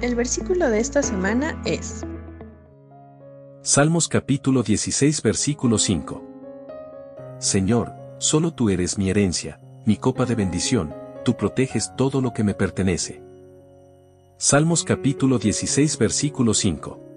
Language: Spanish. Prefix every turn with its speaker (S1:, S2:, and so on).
S1: El versículo de esta semana es
S2: Salmos capítulo 16 versículo 5. Señor, solo tú eres mi herencia, mi copa de bendición, tú proteges todo lo que me pertenece. Salmos capítulo 16 versículo 5.